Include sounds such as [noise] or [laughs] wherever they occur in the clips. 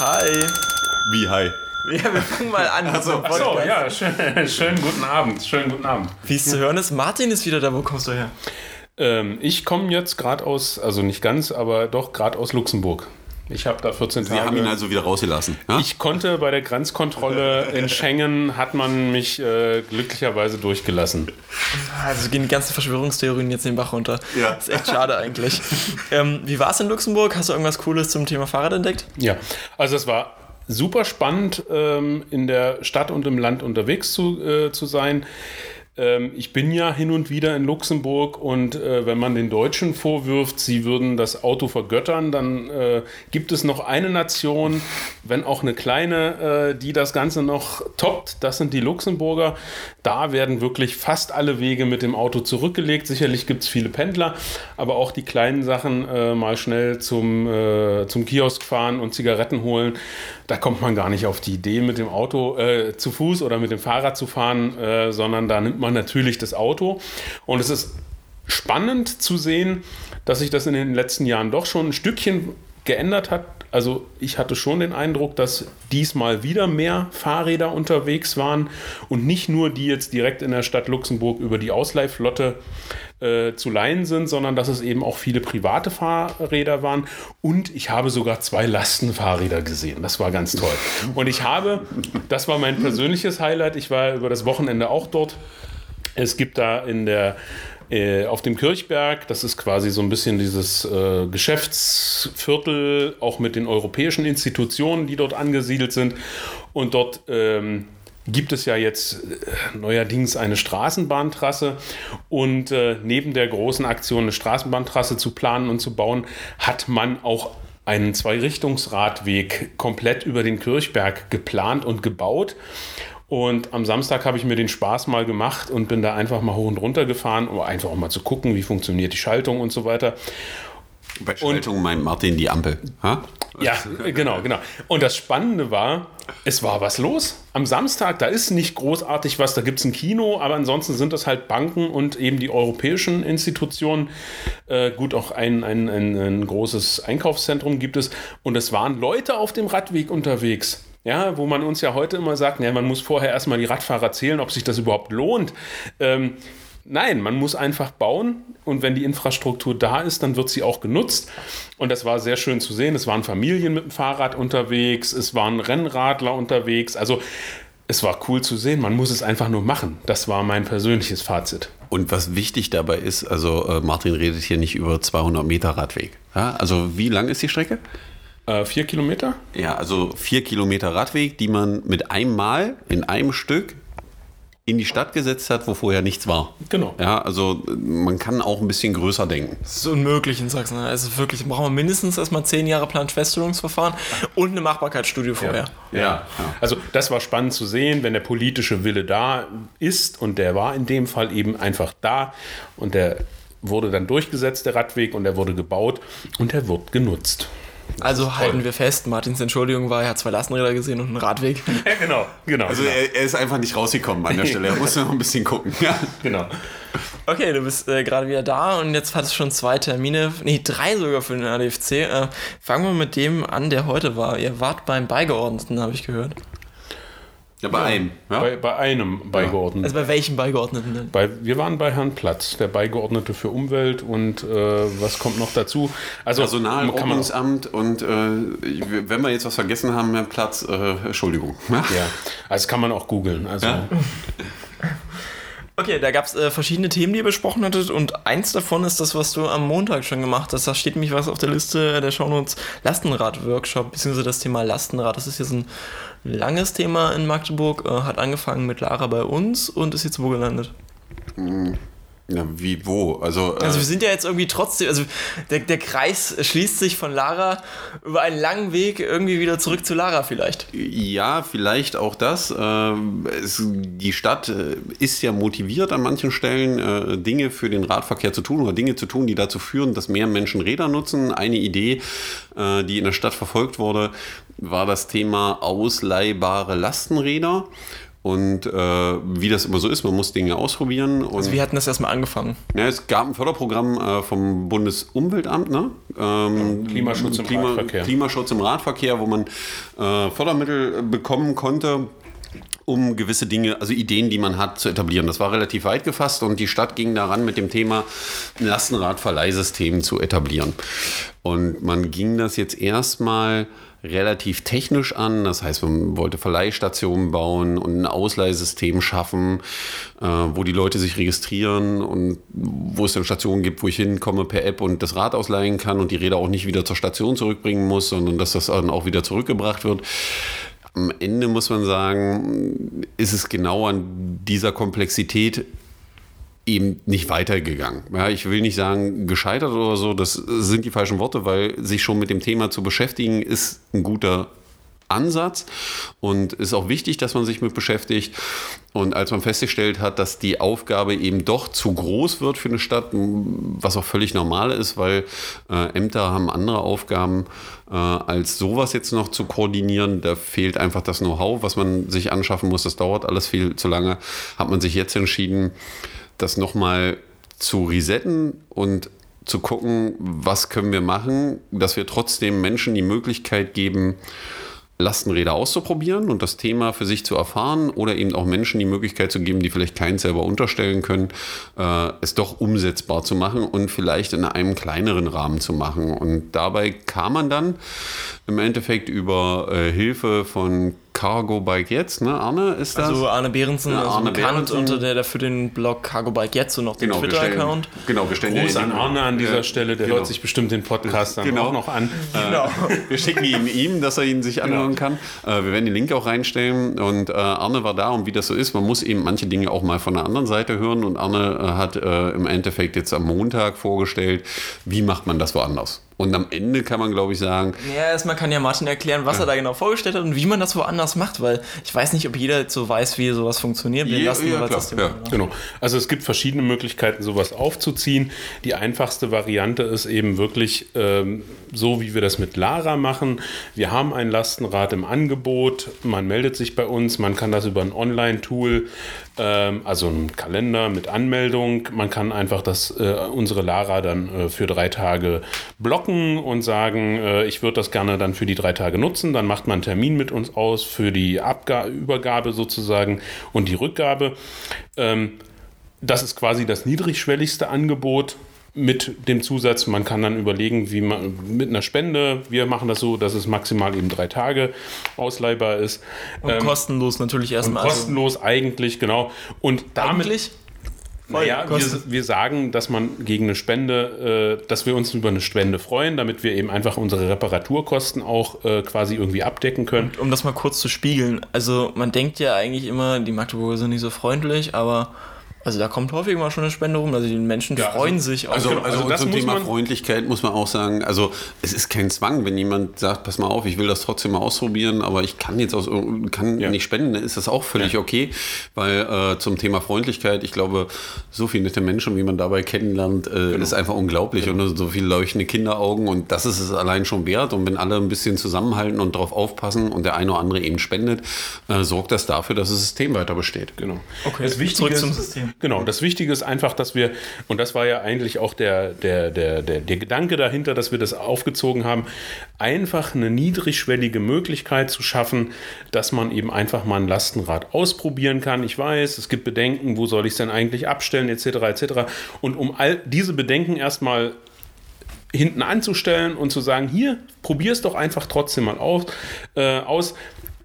Hi. Wie hi? Ja, wir fangen mal an. Also, mit dem So, Podcast. ja, schön, [laughs] schönen guten Abend. Schönen guten Abend. Wie es zu hören ist, Martin ist wieder da. Wo kommst du her? Ähm, ich komme jetzt gerade aus, also nicht ganz, aber doch gerade aus Luxemburg. Ich habe da 14 Sie haben ihn Tage. also wieder rausgelassen. Ja? Ich konnte bei der Grenzkontrolle in Schengen, hat man mich äh, glücklicherweise durchgelassen. Also gehen die ganzen Verschwörungstheorien jetzt den Bach runter. Ja. Das ist echt schade eigentlich. [laughs] ähm, wie war es in Luxemburg? Hast du irgendwas Cooles zum Thema Fahrrad entdeckt? Ja, also es war super spannend, ähm, in der Stadt und im Land unterwegs zu, äh, zu sein. Ähm, ich bin ja hin und wieder in Luxemburg und äh, wenn man den Deutschen vorwirft, sie würden das Auto vergöttern, dann äh, gibt es noch eine Nation, wenn auch eine kleine, äh, die das Ganze noch toppt. Das sind die Luxemburger. Da werden wirklich fast alle Wege mit dem Auto zurückgelegt. Sicherlich gibt es viele Pendler, aber auch die kleinen Sachen äh, mal schnell zum, äh, zum Kiosk fahren und Zigaretten holen. Da kommt man gar nicht auf die Idee, mit dem Auto äh, zu Fuß oder mit dem Fahrrad zu fahren, äh, sondern da nimmt man natürlich das Auto. Und es ist spannend zu sehen, dass sich das in den letzten Jahren doch schon ein Stückchen geändert hat. Also ich hatte schon den Eindruck, dass diesmal wieder mehr Fahrräder unterwegs waren und nicht nur die jetzt direkt in der Stadt Luxemburg über die Ausleihflotte äh, zu leihen sind, sondern dass es eben auch viele private Fahrräder waren. Und ich habe sogar zwei Lastenfahrräder gesehen. Das war ganz toll. Und ich habe, das war mein persönliches Highlight, ich war über das Wochenende auch dort. Es gibt da in der äh, auf dem Kirchberg, das ist quasi so ein bisschen dieses äh, Geschäftsviertel, auch mit den europäischen Institutionen, die dort angesiedelt sind. Und dort ähm, gibt es ja jetzt äh, neuerdings eine Straßenbahntrasse. Und äh, neben der großen Aktion, eine Straßenbahntrasse zu planen und zu bauen, hat man auch einen Zweirichtungsradweg komplett über den Kirchberg geplant und gebaut. Und am Samstag habe ich mir den Spaß mal gemacht und bin da einfach mal hoch und runter gefahren, um einfach auch mal zu gucken, wie funktioniert die Schaltung und so weiter. Bei Schaltung meint Martin die Ampel. Ha? Ja, genau, genau. Und das Spannende war, es war was los. Am Samstag, da ist nicht großartig was, da gibt es ein Kino, aber ansonsten sind das halt Banken und eben die europäischen Institutionen. Äh, gut, auch ein, ein, ein, ein großes Einkaufszentrum gibt es. Und es waren Leute auf dem Radweg unterwegs. Ja, wo man uns ja heute immer sagt, ja, man muss vorher erstmal die Radfahrer zählen, ob sich das überhaupt lohnt. Ähm, Nein, man muss einfach bauen und wenn die Infrastruktur da ist, dann wird sie auch genutzt. Und das war sehr schön zu sehen. Es waren Familien mit dem Fahrrad unterwegs, es waren Rennradler unterwegs. Also es war cool zu sehen. Man muss es einfach nur machen. Das war mein persönliches Fazit. Und was wichtig dabei ist, also äh, Martin redet hier nicht über 200 Meter Radweg. Ja? Also wie lang ist die Strecke? Äh, vier Kilometer? Ja, also vier Kilometer Radweg, die man mit einem Mal in einem Stück in die Stadt gesetzt hat, wo vorher nichts war. Genau. Ja, also man kann auch ein bisschen größer denken. Das ist unmöglich in Sachsen. Also wirklich, brauchen wir mindestens erstmal zehn Jahre Planfeststellungsverfahren und eine Machbarkeitsstudie vorher. Ja, ja. Also das war spannend zu sehen, wenn der politische Wille da ist und der war in dem Fall eben einfach da und der wurde dann durchgesetzt, der Radweg, und der wurde gebaut und der wird genutzt. Also halten wir fest, Martins Entschuldigung war, er hat zwei Lastenräder gesehen und einen Radweg. [laughs] Ja, genau, genau. Also genau. er, er ist einfach nicht rausgekommen an der Stelle. Er musste noch ein bisschen gucken. Ja. genau. Okay, du bist äh, gerade wieder da und jetzt hattest du schon zwei Termine, nee, drei sogar für den ADFC. Äh, fangen wir mit dem an, der heute war. Ihr wart beim Beigeordneten, habe ich gehört. Ja, bei einem. Ja? Bei, bei einem Beigeordneten. Also bei welchem Beigeordneten denn? Bei, wir waren bei Herrn Platz, der Beigeordnete für Umwelt und äh, was kommt noch dazu? Also Personalordnungsamt und äh, wenn wir jetzt was vergessen haben, Herr Platz, äh, Entschuldigung. Ja? [laughs] ja, also kann man auch googeln. Also Ja. Okay, da gab es äh, verschiedene Themen, die ihr besprochen hattet und eins davon ist das, was du am Montag schon gemacht hast. Da steht nämlich was auf der Liste der Shownotes Lastenrad-Workshop, beziehungsweise das Thema Lastenrad. Das ist jetzt ein langes Thema in Magdeburg, äh, hat angefangen mit Lara bei uns und ist jetzt wo gelandet? Ja, wie, wo? Also, äh, Also wir sind ja jetzt irgendwie trotzdem, also der, der Kreis schließt sich von Lara über einen langen Weg irgendwie wieder zurück zu Lara vielleicht. Ja, vielleicht auch das. Ähm, es, die Stadt äh, ist ja motiviert an manchen Stellen, äh, Dinge für den Radverkehr zu tun oder Dinge zu tun, die dazu führen, dass mehr Menschen Räder nutzen. Eine Idee, äh, die in der Stadt verfolgt wurde, war das Thema ausleihbare Lastenräder. Und äh, wie das immer so ist, man muss Dinge ausprobieren. Und Also wir hatten das erstmal angefangen. ja, es gab ein Förderprogramm äh, vom Bundesumweltamt, ne? Ähm, Klimaschutz im Radverkehr. Klimaschutz im Radverkehr, wo man äh, Fördermittel bekommen konnte um gewisse Dinge, also Ideen, die man hat, zu etablieren. Das war relativ weit gefasst und die Stadt ging daran mit dem Thema ein Lastenradverleihsystem zu etablieren. Und man ging das jetzt erstmal relativ technisch an. Das heißt, man wollte Verleihstationen bauen und ein Ausleihsystem schaffen, äh, wo die Leute sich registrieren und wo es dann Stationen gibt, wo ich hinkomme per App und das Rad ausleihen kann und die Räder auch nicht wieder zur Station zurückbringen muss, sondern dass das dann auch wieder zurückgebracht wird. Am Ende muss man sagen, ist es genau an dieser Komplexität eben nicht weitergegangen. Ja, ich will nicht sagen gescheitert oder so, das sind die falschen Worte, weil sich schon mit dem Thema zu beschäftigen ist ein guter Ansatz und ist auch wichtig, dass man sich mit beschäftigt. Und als man festgestellt hat, dass die Aufgabe eben doch zu groß wird für eine Stadt, was auch völlig normal ist, weil äh, Ämter haben andere Aufgaben, äh, als sowas jetzt noch zu koordinieren. Da fehlt einfach das Know-how, was man sich anschaffen muss. Das dauert alles viel zu lange. Hat man sich jetzt entschieden, das nochmal zu resetten und zu gucken, was können wir machen, dass wir trotzdem Menschen die Möglichkeit geben, Lastenräder auszuprobieren und das Thema für sich zu erfahren oder eben auch Menschen die Möglichkeit zu geben, die vielleicht keins selber unterstellen können, äh, es doch umsetzbar zu machen und vielleicht in einem kleineren Rahmen zu machen. Und dabei kam man dann im Endeffekt über äh, Hilfe von Cargo Bike jetzt, ne? Arne ist das? Also Arne Behrensen, Ja, also Arne bekannt Behrensen. unter der, der für den Blog Cargo Bike jetzt und noch den genau, Twitter-Account. genau, wir stellen Gruß an Arne an dieser Ja, Stelle, der genau. hört sich bestimmt den Podcast dann Genau. auch noch an. Genau. [laughs] Wir schicken ihn ihm, dass er ihn sich anhören kann. Äh, wir werden den Link auch reinstellen. Und äh, Arne war da und wie das so ist, man muss eben manche Dinge auch mal von der anderen Seite hören. Und Arne äh, hat äh, im Endeffekt jetzt am Montag vorgestellt, wie macht man das woanders. Und am Ende kann man, glaube ich, sagen, Ja, erstmal kann ja Martin erklären, was er da genau vorgestellt hat und wie man das woanders macht, weil ich weiß nicht, ob jeder jetzt so weiß, wie sowas funktioniert. dem Ja, Lastenradsystem. ja, klar, ja. Genau. Also es gibt verschiedene Möglichkeiten, sowas aufzuziehen. Die einfachste Variante ist eben wirklich ähm, so, wie wir das mit Lara machen. Wir haben ein Lastenrad im Angebot. Man meldet sich bei uns. Man kann das über ein Online-Tool, also einen Kalender mit Anmeldung. Man kann einfach das, äh, unsere Lara dann äh, für drei Tage blocken und sagen, äh, ich würde das gerne dann für die drei Tage nutzen. Dann macht man einen Termin mit uns aus für die Abga Übergabe sozusagen und die Rückgabe. Ähm, das ist quasi das niedrigschwelligste Angebot mit dem Zusatz, man kann dann überlegen, wie man mit einer Spende, wir machen das so, dass es maximal eben drei Tage ausleihbar ist. Und kostenlos natürlich und erstmal. also kostenlos eigentlich, genau. Und damit, eigentlich? naja, wir, wir sagen, dass man gegen eine Spende, äh, dass wir uns über eine Spende freuen, damit wir eben einfach unsere Reparaturkosten auch äh, quasi irgendwie abdecken können. um das mal kurz zu spiegeln. Also man denkt ja eigentlich immer, die Magdeburger sind nicht so freundlich, aber also da kommt häufig mal schon eine Spende rum. Also die Menschen Ja, freuen also- sich auch. Also, genau, also, also das zum Thema man- Freundlichkeit muss man auch sagen, also es ist kein Zwang, wenn jemand sagt, pass mal auf, ich will das trotzdem mal ausprobieren, aber ich kann jetzt aus kann Ja. nicht spenden, dann ist das auch völlig okay, weil äh, zum Thema Freundlichkeit, ich glaube, so viele nette Menschen, wie man dabei kennenlernt, äh, Genau. ist einfach unglaublich und so viele leuchtende Kinderaugen und das ist es allein schon wert und wenn alle ein bisschen zusammenhalten und darauf aufpassen und der eine oder andere eben spendet, äh, sorgt das dafür, dass das System weiter besteht. Genau. Okay, das Wichtige zurück ist, zum System. Genau, das Wichtige ist einfach, dass wir, und das war ja eigentlich auch der, der, der, der, der Gedanke dahinter, dass wir das aufgezogen haben, einfach eine niedrigschwellige Möglichkeit zu schaffen, dass man eben einfach mal ein Lastenrad ausprobieren kann. Ich weiß, es gibt Bedenken, wo soll ich es denn eigentlich abstellen, etc. etc. Und um all diese Bedenken erstmal hinten anzustellen und zu sagen, hier, probier es doch einfach trotzdem mal auf, äh, aus.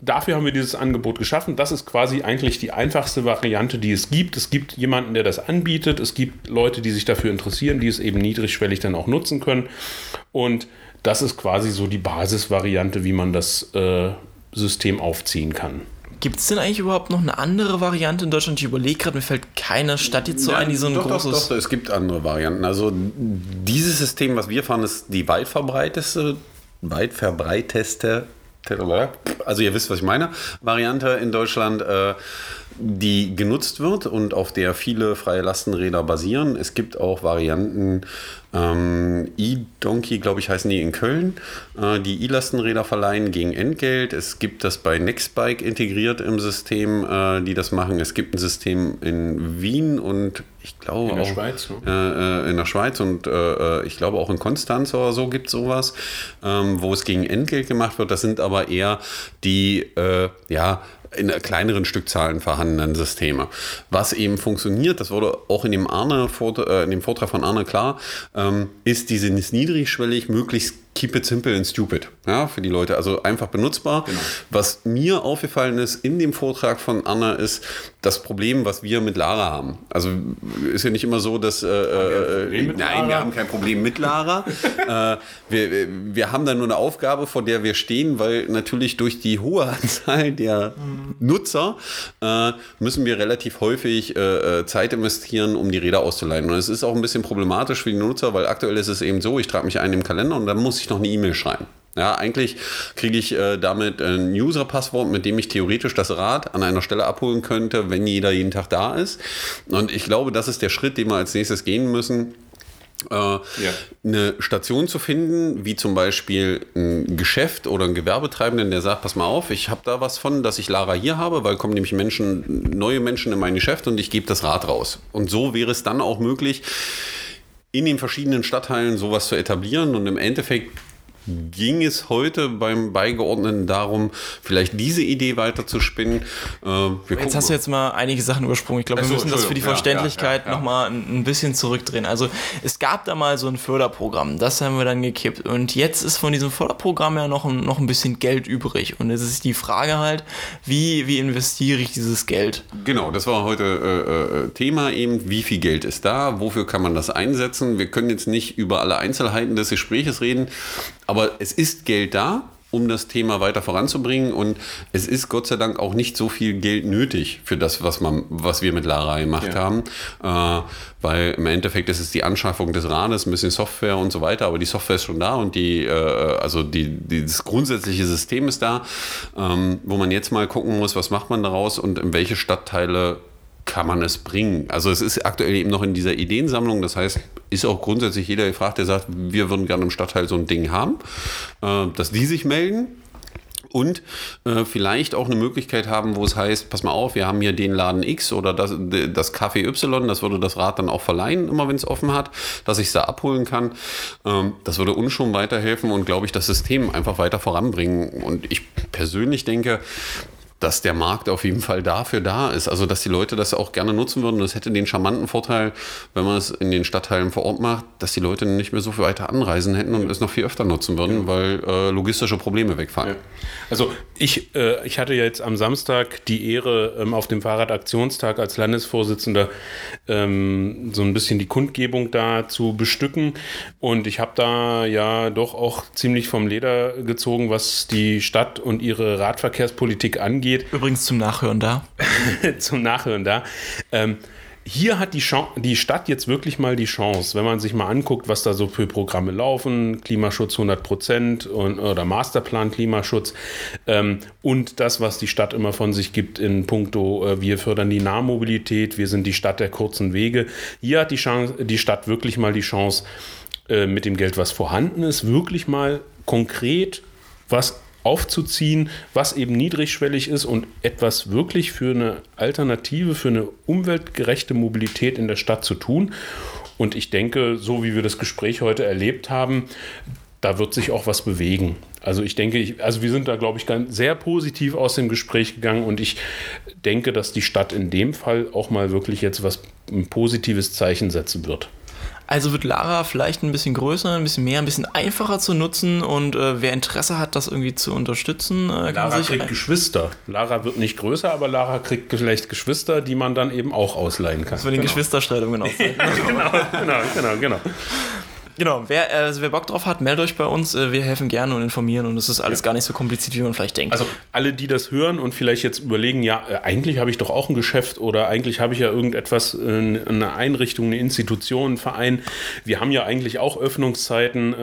Dafür haben wir dieses Angebot geschaffen. Das ist quasi eigentlich die einfachste Variante, die es gibt. Es gibt jemanden, der das anbietet. Es gibt Leute, die sich dafür interessieren, die es eben niedrigschwellig dann auch nutzen können. Und das ist quasi so die Basisvariante, wie man das äh, System aufziehen kann. Gibt es denn eigentlich überhaupt noch eine andere Variante in Deutschland? Ich überlege gerade, mir fällt keine Stadt jetzt so ein, die so ein doch, großes. Doch, doch, es gibt andere Varianten. Also dieses System, was wir fahren, ist die weit verbreiteste, weit verbreiteste, also ihr wisst, was ich meine, Variante in Deutschland. Äh, die genutzt wird und auf der viele freie Lastenräder basieren. Es gibt auch Varianten, ähm, E-Donkey, glaube ich, heißen die in Köln, äh, die E-Lastenräder verleihen gegen Entgelt. Es gibt das bei Nextbike integriert im System, äh, die das machen. Es gibt ein System in Wien und ich glaube In der auch Schweiz, äh, äh, in der Schweiz und äh, äh, ich glaube auch in Konstanz oder so gibt es sowas, ähm, wo es gegen Entgelt gemacht wird. Das sind aber eher die, ja, in kleineren Stückzahlen vorhandenen Systeme. Was eben funktioniert, das wurde auch in dem, Arne, äh, in dem Vortrag von Arne klar, ähm, ist dieses niedrigschwellig möglichst keep it simple and stupid. Ja, für die Leute. Also einfach benutzbar. Genau. Was mir aufgefallen ist in dem Vortrag von Anna ist das Problem, was wir mit Lara haben. Also ist ja nicht immer so, dass äh, äh, nein, Lara? wir haben kein Problem mit Lara. [laughs] äh, wir, wir- haben da nur eine Aufgabe, vor der wir stehen, weil natürlich durch die hohe Anzahl der Nutzer äh, müssen wir relativ häufig äh, äh, Zeit investieren, um die Räder auszuleihen. Und es ist auch ein bisschen problematisch für die Nutzer, weil aktuell ist es eben so, ich trage mich ein im Kalender und dann muss ich noch eine E-Mail schreiben. Ja, eigentlich kriege ich äh, damit ein User-Passwort, mit dem ich theoretisch das Rad an einer Stelle abholen könnte, wenn jeder jeden Tag da ist. Und ich glaube, das ist der Schritt, den wir als nächstes gehen müssen äh, eine Station zu finden, wie zum Beispiel ein Geschäft oder ein Gewerbetreibenden, der sagt, pass mal auf, ich habe da was von, dass ich Lara hier habe, weil kommen nämlich Menschen, neue Menschen in mein Geschäft und ich gebe das Rad raus. Und so wäre es dann auch möglich, in den verschiedenen Stadtteilen sowas zu etablieren und im Endeffekt ging es heute beim Beigeordneten darum, vielleicht diese Idee weiter zu spinnen. Äh, Jetzt hast du jetzt mal einige Sachen übersprungen. Ich glaube, wir müssen das für die Verständlichkeit ja, ja, ja. nochmal ein, ein bisschen zurückdrehen. Also es gab da mal so ein Förderprogramm, das haben wir dann gekippt. Und jetzt ist von diesem Förderprogramm ja noch ein, noch ein bisschen Geld übrig. Und es ist die Frage halt, wie, wie investiere ich dieses Geld? Genau, das war heute äh, äh, Thema eben. Wie viel Geld ist da? Wofür kann man das einsetzen? Wir können jetzt nicht über alle Einzelheiten des Gespräches reden, aber es ist Geld da um das Thema weiter voranzubringen. Und es ist Gott sei Dank auch nicht so viel Geld nötig für das, was, man, was wir mit Lara gemacht Ja. haben, äh, weil im Endeffekt ist es die Anschaffung des Rades, ein bisschen Software und so weiter, aber die Software ist schon da und die, äh, also die, die, das grundsätzliche System ist da, ähm, wo man jetzt mal gucken muss, was macht man daraus und in welche Stadtteile kann man es bringen. Also es ist aktuell eben noch in dieser Ideensammlung, das heißt, ist auch grundsätzlich jeder gefragt, der sagt, wir würden gerne im Stadtteil so ein Ding haben, äh, dass die sich melden und äh, vielleicht auch eine Möglichkeit haben, wo es heißt, pass mal auf, wir haben hier den Laden X oder das, das Café Y, das würde das Rad dann auch verleihen, immer wenn es offen hat, dass ich es da abholen kann. Ähm, das würde uns schon weiterhelfen und glaube ich, das System einfach weiter voranbringen. Und ich persönlich denke, dass der Markt auf jeden Fall dafür da ist. Also, dass die Leute das auch gerne nutzen würden. Das hätte den charmanten Vorteil, wenn man es in den Stadtteilen vor Ort macht, dass die Leute nicht mehr so viel weiter anreisen hätten und es noch viel öfter nutzen würden, weil äh, logistische Probleme wegfallen. Also ich, äh, ich hatte ja jetzt am Samstag die Ehre, ähm, auf dem Fahrradaktionstag als Landesvorsitzender ähm, so ein bisschen die Kundgebung da zu bestücken. Und ich habe da ja doch auch ziemlich vom Leder gezogen, was die Stadt und ihre Radverkehrspolitik angeht. Übrigens zum Nachhören da. [laughs] zum Nachhören da. Ähm, hier hat die, die Stadt jetzt wirklich mal die Chance, wenn man sich mal anguckt, was da so für Programme laufen, Klimaschutz 100 Prozent oder Masterplan Klimaschutz ähm, und das, was die Stadt immer von sich gibt in puncto, äh, wir fördern die Nahmobilität, wir sind die Stadt der kurzen Wege. Hier hat die, Chance, die Stadt wirklich mal die Chance, äh, mit dem Geld, was vorhanden ist, wirklich mal konkret was aufzuziehen, was eben niedrigschwellig ist und etwas wirklich für eine Alternative, für eine umweltgerechte Mobilität in der Stadt zu tun. Und ich denke, so wie wir das Gespräch heute erlebt haben, da wird sich auch was bewegen. Also ich denke, ich, also wir sind da, glaube ich, ganz sehr positiv aus dem Gespräch gegangen und ich denke, dass die Stadt in dem Fall auch mal wirklich jetzt was ein positives Zeichen setzen wird. Also wird Lara vielleicht ein bisschen größer, ein bisschen mehr, ein bisschen einfacher zu nutzen und äh, wer Interesse hat, das irgendwie zu unterstützen, äh, kann Lara sich kriegt Geschwister. Lara wird nicht größer, aber Lara kriegt vielleicht Geschwister, die man dann eben auch ausleihen kann. für den Geschwisterstreitungen auszeichnen. [laughs] genau, genau, genau, genau. Genau, wer, äh, also wer Bock drauf hat, meldet euch bei uns. Äh, wir helfen gerne und informieren und es ist alles gar nicht so kompliziert, wie man vielleicht denkt. Also alle, die das hören und vielleicht jetzt überlegen, ja, äh, eigentlich habe ich doch auch ein Geschäft oder eigentlich habe ich ja irgendetwas, eine Einrichtung, eine Institution, einen Verein. Wir haben ja eigentlich auch Öffnungszeiten.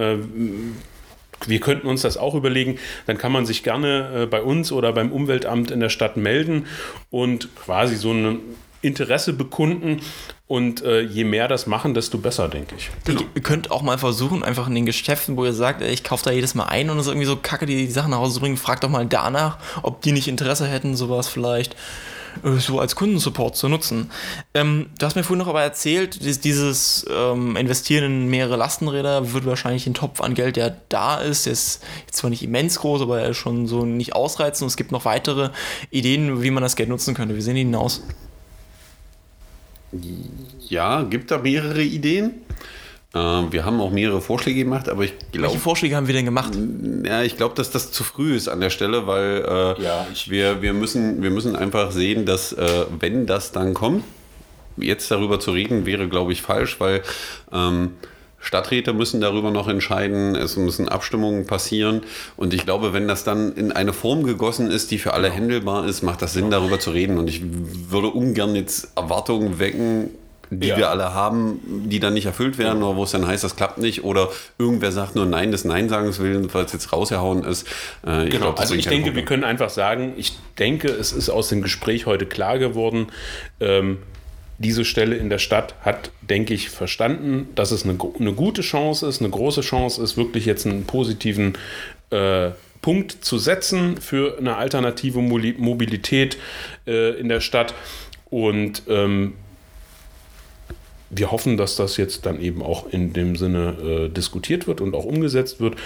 Wir könnten uns das auch überlegen, dann kann man sich gerne äh, bei uns oder beim Umweltamt in der Stadt melden und quasi so ein Interesse bekunden. Und äh, je mehr das machen, desto besser, denke ich. Genau. Ihr könnt auch mal versuchen, einfach in den Geschäften, wo ihr sagt, ey, ich kaufe da jedes Mal ein und es ist irgendwie so kacke, die, die Sachen nach Hause bringen, fragt doch mal danach, ob die nicht Interesse hätten, sowas vielleicht äh, so als Kundensupport zu nutzen. Ähm, du hast mir vorhin noch aber erzählt, dieses ähm, Investieren in mehrere Lastenräder wird wahrscheinlich ein Topf an Geld, der da ist. Der ist jetzt zwar nicht immens groß, aber er ist schon so nicht ausreizend. Und es gibt noch weitere Ideen, wie man das Geld nutzen könnte. Wie sehen die denn aus? Ja, gibt da mehrere Ideen. Äh, wir haben auch mehrere Vorschläge gemacht, aber ich glaube. Welche Vorschläge haben wir denn gemacht? Ja, ich glaube, dass das zu früh ist an der Stelle, weil äh, ja, wir, wir, müssen, wir müssen einfach sehen, dass äh, wenn das dann kommt, jetzt darüber zu reden, wäre, glaube ich, falsch, weil ähm, Stadträte müssen darüber noch entscheiden, es müssen Abstimmungen passieren. Und ich glaube, wenn das dann in eine Form gegossen ist, die für alle händelbar ist, macht das Sinn, darüber zu reden. Und ich würde ungern jetzt Erwartungen wecken, die ja. wir alle haben, die dann nicht erfüllt werden, oder wo es dann heißt, das klappt nicht, oder irgendwer sagt nur Nein des Nein-Sagens will, weil es jetzt rausgehauen ist. Äh, genau. glaub, also ich denke, Problem. wir können einfach sagen, ich denke, es ist aus dem Gespräch heute klar geworden, ähm, diese Stelle in der Stadt hat, denke ich, verstanden, dass es eine, eine gute Chance ist, eine große Chance ist, wirklich jetzt einen positiven äh, Punkt zu setzen für eine alternative Mobilität äh, in der Stadt. Und ähm, wir hoffen, dass das jetzt dann eben auch in dem Sinne äh, diskutiert wird und auch umgesetzt wird.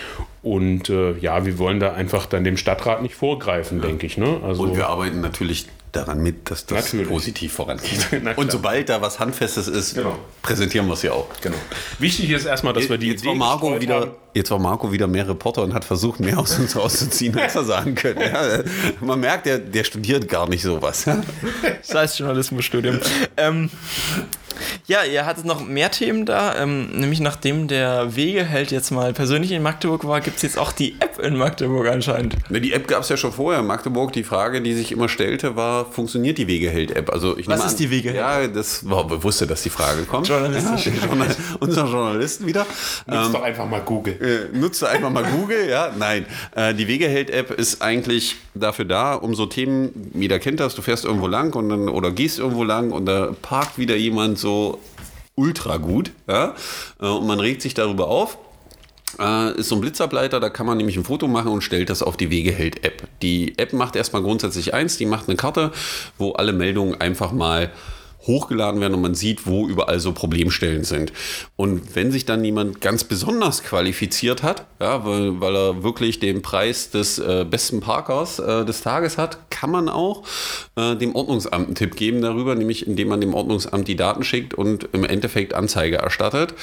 Und äh, ja, wir wollen da einfach dann dem Stadtrat nicht vorgreifen, ja. denke ich. Ne? Also, und wir arbeiten natürlich daran mit, dass das Natürlich. positiv vorangeht. [laughs] Und sobald da was Handfestes ist, genau. präsentieren wir es ja auch. Genau. Wichtig ist erstmal, dass wir die jetzt war Marco wieder Jetzt war Marco wieder mehr Reporter und hat versucht, mehr aus uns rauszuziehen, als er sagen könnte. Ja, man merkt, der, der studiert gar nicht sowas. [laughs] Das heißt Journalismusstudium. ähm, ja, ihr hattet noch mehr Themen da, ähm, nämlich nachdem der Wegeheld jetzt mal persönlich in Magdeburg war, gibt es jetzt auch die App in Magdeburg anscheinend. Ne, die App gab es ja schon vorher in Magdeburg. Die Frage, die sich immer stellte, war, funktioniert die Wegeheld-App? Also Was ist an, die Wegeheld? Ja, das war bewusst, dass die Frage kommt. Journalistisch. Ja, Journal unser Journalisten wieder. Nutzt ähm, doch einfach mal Google. Äh, nutzt einfach mal Google, ja. Nein, äh, die Wegeheld-App ist eigentlich dafür da, um so Themen, jeder kennt das, du fährst irgendwo lang und dann, oder gehst irgendwo lang und da parkt wieder jemand so ultra gut. Ja? Äh, und man regt sich darüber auf. Äh, ist so ein Blitzableiter, da kann man nämlich ein Foto machen und stellt das auf die Wegeheld-App. Die App macht erstmal grundsätzlich eins, die macht eine Karte, wo alle Meldungen einfach mal hochgeladen werden und man sieht, wo überall so Problemstellen sind. Und wenn sich dann jemand ganz besonders qualifiziert hat, ja, weil, weil er wirklich den Preis des äh, besten Parkers äh, des Tages hat, kann man auch äh, dem Ordnungsamt einen Tipp geben darüber, nämlich indem man dem Ordnungsamt die Daten schickt und im Endeffekt Anzeige erstattet.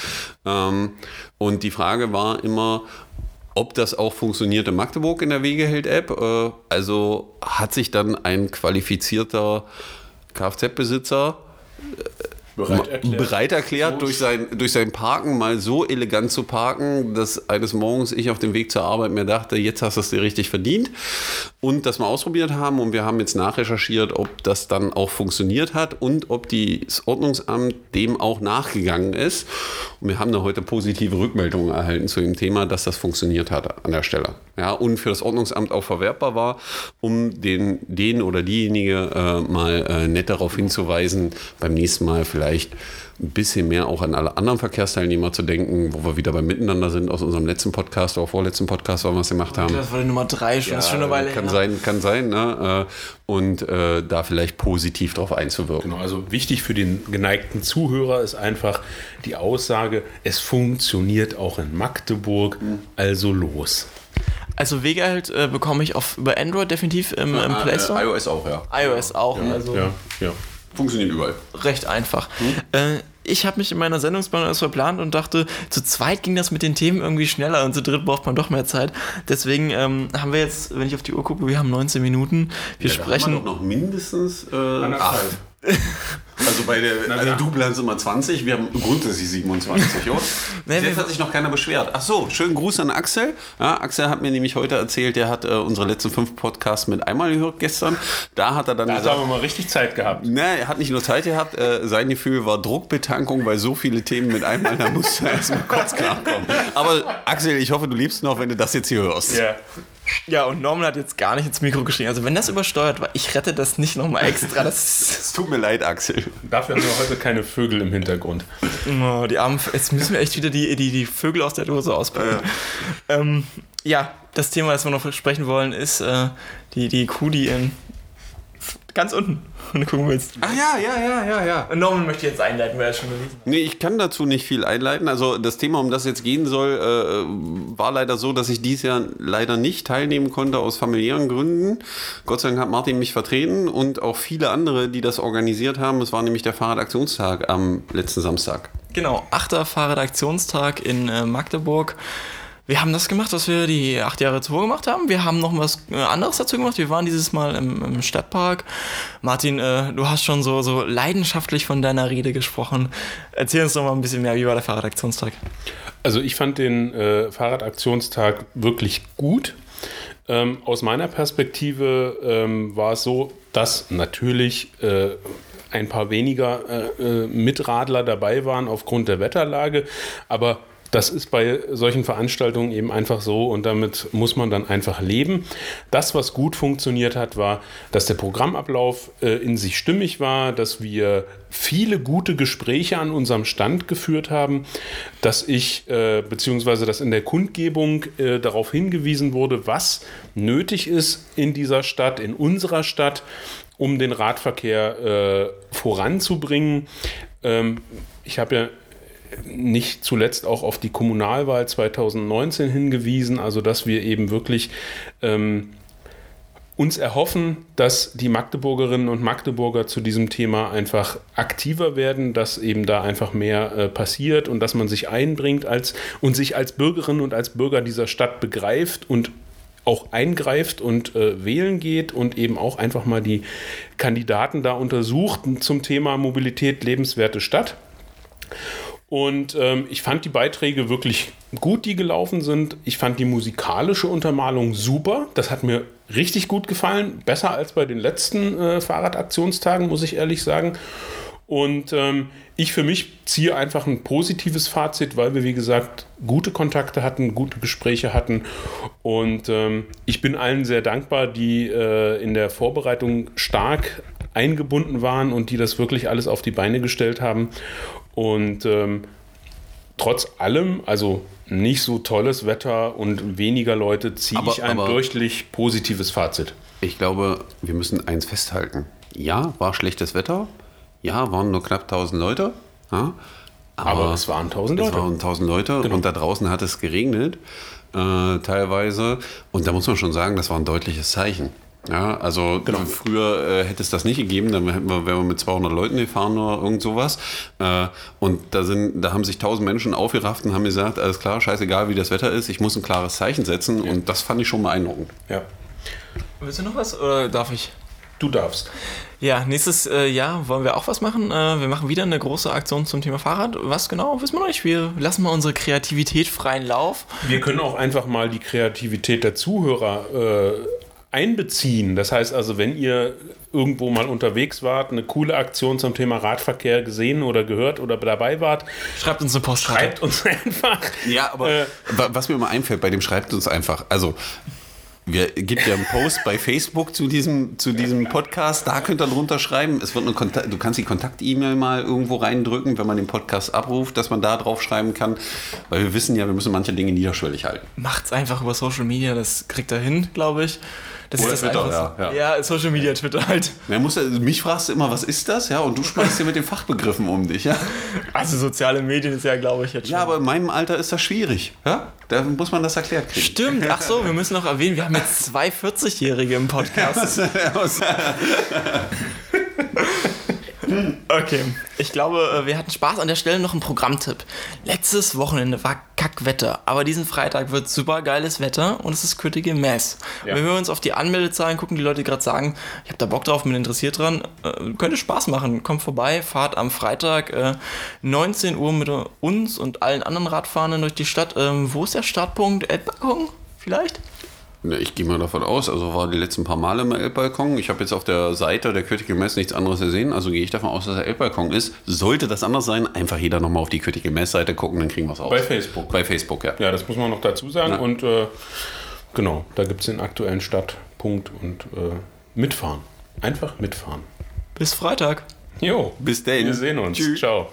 Ähm, und die Frage war immer, ob das auch funktioniert in Magdeburg in der Wegeheld-App. Äh, also hat sich dann ein qualifizierter Kfz-Besitzer bereit erklärt, bereit erklärt durch, sein, durch sein Parken mal so elegant zu parken, dass eines Morgens ich auf dem Weg zur Arbeit mir dachte, jetzt hast du es dir richtig verdient. Und das mal ausprobiert haben und wir haben jetzt nachrecherchiert, ob das dann auch funktioniert hat und ob das Ordnungsamt dem auch nachgegangen ist. Und wir haben da heute positive Rückmeldungen erhalten zu dem Thema, dass das funktioniert hat an der Stelle. Ja, und für das Ordnungsamt auch verwertbar war, um den, den oder diejenige äh, mal äh, nett darauf hinzuweisen, beim nächsten Mal vielleicht ein bisschen mehr auch an alle anderen Verkehrsteilnehmer zu denken, wo wir wieder beim Miteinander sind aus unserem letzten Podcast oder vorletzten Podcast, wo wir es gemacht haben. Das war die Nummer drei, schon, ja, ist schon eine Weile Kann her. sein, kann sein. Ne? Äh, und äh, da vielleicht positiv darauf einzuwirken. Genau, also wichtig für den geneigten Zuhörer ist einfach die Aussage, es funktioniert auch in Magdeburg, mhm. also los. Also Wegehalt äh, bekomme ich auf, über Android definitiv im, im Play Store. Äh, iOS auch, ja. iOS auch. Ja, also ja, ja. Funktioniert überall. Recht einfach. Hm? Äh, ich habe mich in meiner Sendungsplanung verplant und dachte, zu zweit ging das mit den Themen irgendwie schneller und zu dritt braucht man doch mehr Zeit. Deswegen ähm, haben wir jetzt, wenn ich auf die Uhr gucke, wir haben 19 Minuten. Wir ja, sprechen. noch mindestens äh, acht. [laughs] Also bei der Na, also ja. Double haben sie immer 20, wir haben grundsätzlich 27, oder? Nee, Jetzt wir- hat sich noch keiner beschwert. Ach so, schönen Gruß an Axel. Ja, Axel hat mir nämlich heute erzählt, der hat äh, unsere letzten fünf Podcasts mit einmal gehört gestern. Da hat er dann Da gesagt, haben wir mal richtig Zeit gehabt. Ne, er hat nicht nur Zeit gehabt, äh, sein Gefühl war Druckbetankung, weil so viele Themen mit einmal, da musst du erstmal kurz klarkommen. Aber Axel, ich hoffe, du liebst noch, wenn du das jetzt hier hörst. Ja. Ja, und Norman hat jetzt gar nicht ins Mikro geschrien. Also wenn das übersteuert war, ich rette das nicht nochmal extra. Das Es tut mir leid, Axel. Dafür haben wir heute keine Vögel im Hintergrund. oh, die armen, jetzt müssen wir echt wieder die, die, die Vögel aus der Dose auspacken. Ähm, ja, das Thema, das wir noch sprechen wollen, ist äh, die, die Kuh, die in ganz unten. Und gucken wir jetzt. Ach ja, ja, ja, ja, ja. Und Norman möchte jetzt einleiten, weil er schon gelesen hat. Nee, ich kann dazu nicht viel einleiten. Also das Thema, um das jetzt gehen soll, äh, war leider so, dass ich dieses Jahr leider nicht teilnehmen konnte aus familiären Gründen. Gott sei Dank hat Martin mich vertreten und auch viele andere, die das organisiert haben. Es war nämlich der Fahrradaktionstag am letzten Samstag. Genau, 8. Fahrredaktionstag in äh, Magdeburg. Wir haben das gemacht, was wir die acht Jahre zuvor gemacht haben. Wir haben noch was äh, anderes dazu gemacht. Wir waren dieses Mal im, im Stadtpark. Martin, äh, du hast schon so, so leidenschaftlich von deiner Rede gesprochen. Erzähl uns doch mal ein bisschen mehr, wie war der Fahrredaktionstag? Also ich fand den äh, Fahrradaktionstag wirklich gut. Ähm, aus meiner Perspektive ähm, war es so, dass natürlich äh, ein paar weniger äh, äh, Mitradler dabei waren aufgrund der Wetterlage, aber das ist bei solchen Veranstaltungen eben einfach so und damit muss man dann einfach leben. Das, was gut funktioniert hat, war, dass der Programmablauf äh, in sich stimmig war, dass wir viele gute Gespräche an unserem Stand geführt haben, dass ich, äh, beziehungsweise dass in der Kundgebung äh, darauf hingewiesen wurde, was nötig ist in dieser Stadt, in unserer Stadt, um den Radverkehr äh, voranzubringen. Ähm, ich habe ja nicht zuletzt auch auf die Kommunalwahl 2019 hingewiesen, also dass wir eben wirklich ähm, uns erhoffen, dass die Magdeburgerinnen und Magdeburger zu diesem Thema einfach aktiver werden, dass eben da einfach mehr äh, passiert und dass man sich einbringt als und sich als Bürgerin und als Bürger dieser Stadt begreift und auch eingreift und äh, wählen geht und eben auch einfach mal die Kandidaten da untersucht zum Thema Mobilität lebenswerte Stadt. Und ähm, ich fand die Beiträge wirklich gut, die gelaufen sind. Ich fand die musikalische Untermalung super. Das hat mir richtig gut gefallen. Besser als bei den letzten äh, Fahrradaktionstagen, muss ich ehrlich sagen. Und ähm, ich für mich ziehe einfach ein positives Fazit, weil wir, wie gesagt, gute Kontakte hatten, gute Gespräche hatten. Und ähm, ich bin allen sehr dankbar, die äh, in der Vorbereitung stark eingebunden waren und die das wirklich alles auf die Beine gestellt haben. Und ähm, trotz allem, also nicht so tolles Wetter und weniger Leute, ziehe Aber- ich ein aber- durchlich positives Fazit. Ich glaube, wir müssen eins festhalten. Ja, war schlechtes Wetter. Ja, waren nur knapp 1000 Leute. Ja, Aber es waren 1000 Es Leute. waren 1000 Leute Genau. und da draußen hat es geregnet, äh, teilweise. Und da muss man schon sagen, das war ein deutliches Zeichen. Ja, also Genau. früher äh, hätte es das nicht gegeben, dann hätten wir, wären wir mit 200 Leuten gefahren oder irgend sowas. Äh, und da, sind, da haben sich 1000 Menschen aufgerafft und haben gesagt, alles klar, scheißegal wie das Wetter ist, ich muss ein klares Zeichen setzen. Und das fand ich schon beeindruckend. Ja. Willst du noch was oder darf ich? Du darfst. Ja, nächstes äh, Jahr wollen wir auch was machen. Äh, wir machen wieder eine große Aktion zum Thema Fahrrad. Was genau, wissen wir noch nicht. Wir lassen mal unsere Kreativität freien Lauf. Wir können auch einfach mal die Kreativität der Zuhörer äh, einbeziehen. Das heißt also, wenn ihr irgendwo mal unterwegs wart, eine coole Aktion zum Thema Radverkehr gesehen oder gehört oder dabei wart, Schreibt uns eine Postkarte. schreibt uns [laughs] einfach. Ja, aber Äh, wa- was mir immer einfällt, bei dem schreibt uns einfach, also wir gibt ja einen Post bei Facebook zu diesem, zu diesem Podcast, da könnt ihr drunter schreiben. Es wird eine Kontakt, du kannst die Kontakt-E-Mail mal irgendwo reindrücken, wenn man den Podcast abruft, dass man da drauf schreiben kann. Weil wir wissen ja, wir müssen manche Dinge niederschwellig halten. Macht's einfach über Social Media, das kriegt er hin, glaube ich. Das Oder ist das Twitter, Einfachste. ja, ja, Social Media, Twitter halt. Man muss, ja- mich fragst du immer, was ist das? Ja, und du schmeißt dir mit den Fachbegriffen um dich. Ja? Also soziale Medien ist ja, glaube ich, jetzt schon. ja, aber in meinem Alter ist das schwierig. Ja? Da muss man das erklärt kriegen. Stimmt, ach so, wir müssen noch erwähnen, wir haben jetzt zwei 40-Jährige im Podcast. [laughs] Okay, ich glaube, äh, wir hatten Spaß an der Stelle noch ein Programmtipp. Letztes Wochenende war Kackwetter. Aber diesen Freitag wird super geiles Wetter und es ist Köttige Mess. Ja. Wir hören uns auf die Anmeldezahlen, gucken die Leute gerade sagen, ich habe da Bock drauf, bin interessiert dran. Äh, könnte Spaß machen. Kommt vorbei, fahrt am Freitag äh, 19 Uhr mit uns und allen anderen Radfahrenden durch die Stadt. Ähm, wo ist der Startpunkt? Elbbalkon? Vielleicht? Ne, Ich gehe mal davon aus, also war die letzten paar Male im Elbbalkon. Ich habe jetzt auf der Seite der Kötige Mess nichts anderes gesehen, also gehe ich davon aus, dass der Elbbalkon ist. Sollte das anders sein, einfach jeder nochmal auf die Kötige Mess-Seite gucken, dann kriegen wir es aus. Bei Facebook. Bei Facebook, ja. Ja, das muss man noch dazu sagen. Ja. Und äh, genau, da gibt es den aktuellen Startpunkt und äh, mitfahren. Einfach mitfahren. Bis Freitag. Jo, Bis dahin. wir sehen uns. Tschüss. Ciao.